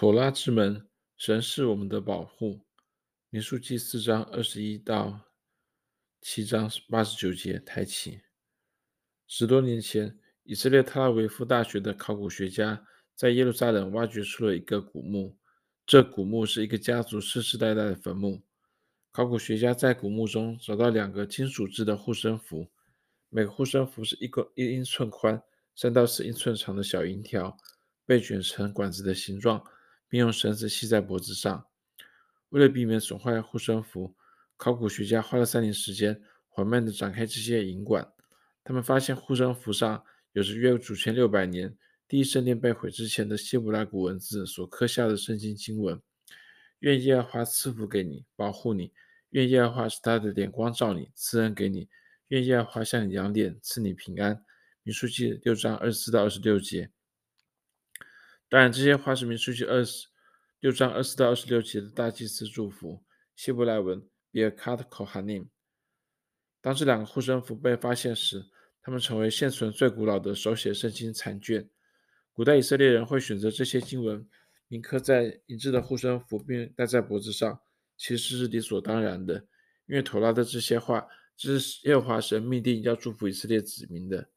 妥拉之门，神是我们的保护。民数记四章二十一到七章八十九节抬起。十多年前，以色列特拉维夫大学的考古学家在耶路撒冷挖掘出了一个古墓，这古墓是一个家族世世代代的坟墓。考古学家在古墓中找到两个金属制的护身符，每个护身符是一个一英寸宽、三到四英寸长的小银条，被卷成管子的形状。并用绳子系在脖子上。为了避免损坏护身符，考古学家花了三年时间，缓慢地展开这些银管。他们发现护身符上有着约主前六百年第一圣殿被毁之前的希伯来古文字所刻下的圣经经文：“愿耶和华赐福给你，保护你；愿耶和华使他的脸光照你，赐恩给你；愿耶和华向你扬脸，赐你平安。”民数记六章二十四到二十六节。当然，这些话是民数记二十六章二十到二十六节的大祭司祝福，希伯来文 Birkat Kohanim。当这两个护身符被发现时，他们成为现存最古老的手写圣经残卷。古代以色列人会选择这些经文铭刻在银质的护身符，并戴在脖子上，其实是理所当然的，因为妥拉的这些话，这是耶和华神命定要祝福以色列子民的。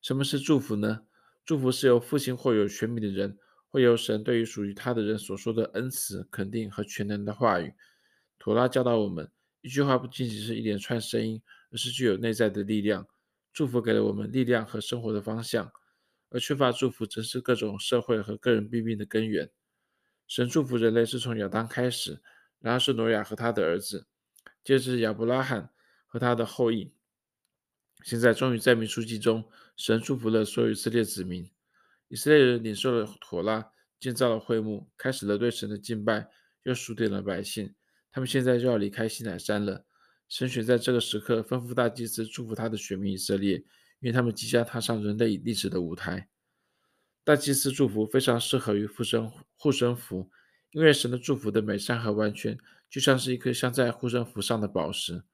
什么是祝福呢？祝福是由父亲或有权柄的人，或由神对于属于他的人所说的恩慈、肯定和全能的话语。妥拉教导我们，一句话不仅仅是一连串声音，而是具有内在的力量。祝福给了我们力量和生活的方向，而缺乏祝福，则是各种社会和个人弊病的根源。神祝福人类是从亚当开始，然后是挪亚和他的儿子，接着是亚伯拉罕和他的后裔。现在终于在民书记中，神祝福了所有以色列子民。以色列人领受了妥拉，建造了会幕，开始了对神的敬拜，又数点了百姓。他们现在就要离开西乃山了。神选在这个时刻吩咐大祭司祝福他的选民以色列，因为他们即将踏上人类历史的舞台。大祭司祝福非常适合于护身护身符，因为神的祝福的美善和完全，就像是一颗镶在护身符上的宝石。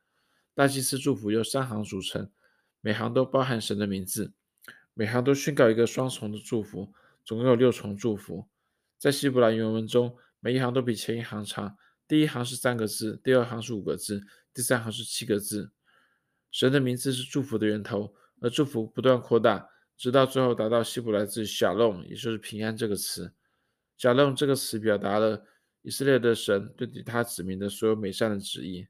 大祭司祝福由三行组成。每行都包含神的名字，每行都宣告一个双重的祝福，总共有六重祝福。在希伯来原文中，每一行都比前一行长。第一行是三个字，第二行是五个字，第三行是七个字。神的名字是祝福的源头，而祝福不断扩大，直到最后达到希伯来字 Shalom，也就是平安这个词。Shalom 这个词表达了以色列的神对他子民的所有美善的旨意。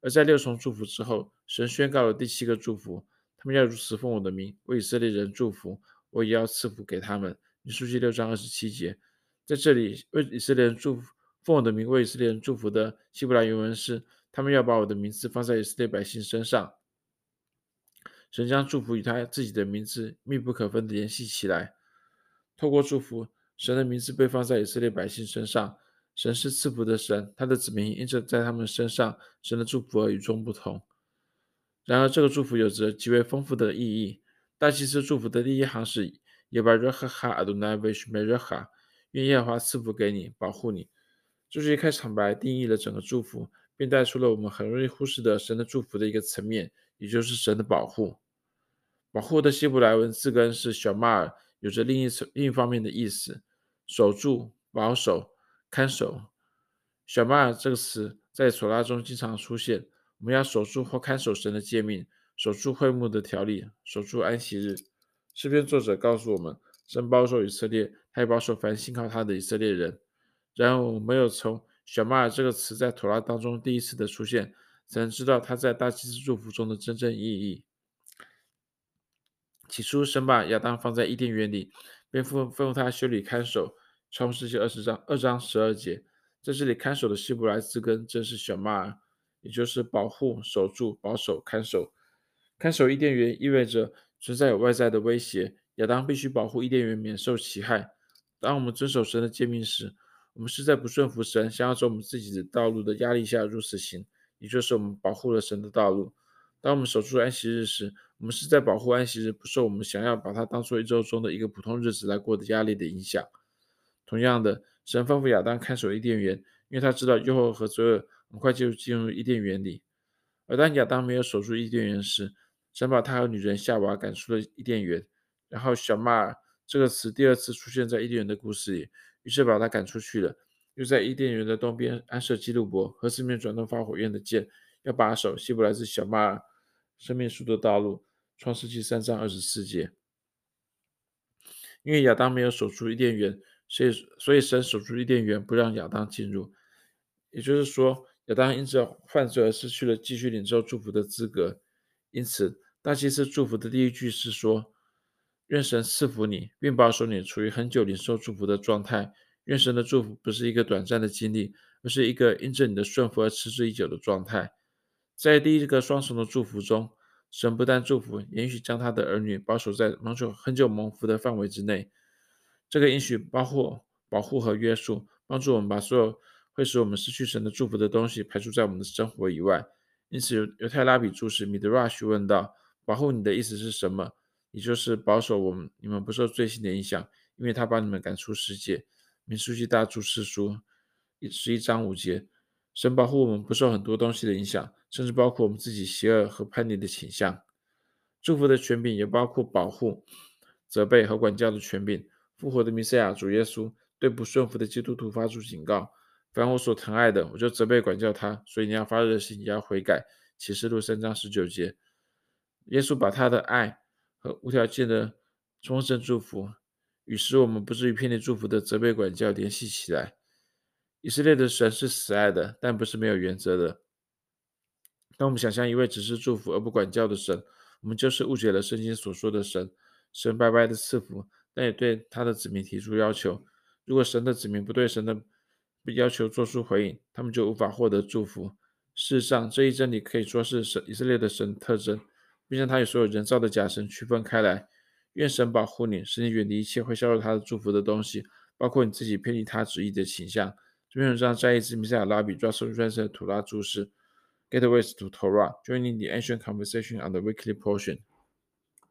而在六重祝福之后，神宣告了第七个祝福。他们要如此奉我的名为以色列人祝福，我也要赐福给他们。民数记六章二十七节，在这里为以色列人祝福，奉我的名为以色列人祝福的希伯来原文是：他们要把我的名字放在以色列百姓身上。神将祝福与他自己的名字密不可分地联系起来。透过祝福，神的名字被放在以色列百姓身上。神是赐福的神，他的子民因着在他们身上，神的祝福而与众不同。然而，这个祝福有着极为丰富的意义。大祭司祝福的第一行是“耶巴热哈哈阿多奈维什梅热哈”，愿耶和华赐福给你，保护你。这是一开场白定义了整个祝福，并带出了我们很容易忽视的神的祝福的一个层面，也就是神的保护。保护的希伯来文字根是小马尔，有着另一层另一方面的意思：守住、保守、看守。小马尔这个词在索拉中经常出现。我们要守住或看守神的诫命，守住会幕的条例，守住安息日。诗篇作者告诉我们，神保守以色列，他也保守凡信靠他的以色列人。然而，我们没有从“小马尔”这个词在妥拉当中第一次的出现，才能知道他在大祭司祝福中的真正意义。起初，神把亚当放在伊甸园里，便吩咐他修理看守。创世记二十章二章十二节，在这里看守的希伯来字根正是“小马尔”。也就是保护、守住、保守、看守。看守伊甸园意味着存在有外在的威胁，亚当必须保护伊甸园免受其害。当我们遵守神的诫命时，我们是在不顺服神，想要走我们自己的道路的压力下如此行，也就是我们保护了神的道路。当我们守住安息日时，我们是在保护安息日不受我们想要把它当做一周中的一个普通日子来过的压力的影响。同样的，神吩咐亚当看守伊甸园，因为他知道诱惑和罪恶。很快就进入伊甸园里，而当亚当没有守住伊甸园时，神把他和女人夏娃赶出了伊甸园。然后小马尔这个词第二次出现在伊甸园的故事里，于是把他赶出去了。又在伊甸园的东边安设基路伯和四面转动发火焰的箭，要把守希伯来字小马儿生命树的道路。创世纪三章二十四节。因为亚当没有守住伊甸园，所以所以神守住伊甸园，不让亚当进入。也就是说，亚当因着犯罪而失去了继续领受祝福的资格。因此，大祭司祝福的第一句是说。愿神赐福你，并保守你处于恒久领受祝福的状态。愿神的祝福不是一个短暂的经历，而是一个因着你的顺服而持之以久的状态。在第一个双重的祝福中，神不但祝福，也允许将他的儿女保守在蒙受恒久蒙福的范围之内。这个允许包括保护和约束，帮助我们把所有会使我们失去神的祝福的东西排除在我们的生活以外。因此，犹太拉比注释 Midrash 问道：“保护你的意思是什么？”也就是保守我们，你们不受罪性的影响，因为他把你们赶出世界。民书记大注释书十一章五节，神保护我们不受很多东西的影响，甚至包括我们自己邪恶和叛逆的倾向。祝福的权柄也包括保护、责备和管教的权柄。复活的弥赛亚主耶稣对不顺服的基督徒发出警告：凡我所疼爱的，我就责备管教他。所以你要发热心，也要悔改。启示录三章十九节，耶稣把他的爱。和无条件的丰盛祝福，与使我们不至于偏离祝福的责备管教联系起来。以色列的神是慈爱的，但不是没有原则的。当我们想象一位只是祝福而不管教的神，我们就是误解了圣经所说的神。神白白的赐福，但也对他的子民提出要求。如果神的子民不对神的被要求做出回应，他们就无法获得祝福。事实上，这一真理可以说是神以色列的神特征。并将他与所有人造的假神区分开来。愿神保护你，使你远离一切会削弱他的祝福的东西，包括你自己偏离他旨意的倾向。这篇文章摘自弥赛亚拉比 Russell Transon 的吐拉注释。Gateways to Torah, joining the ancient conversation on the weekly portion.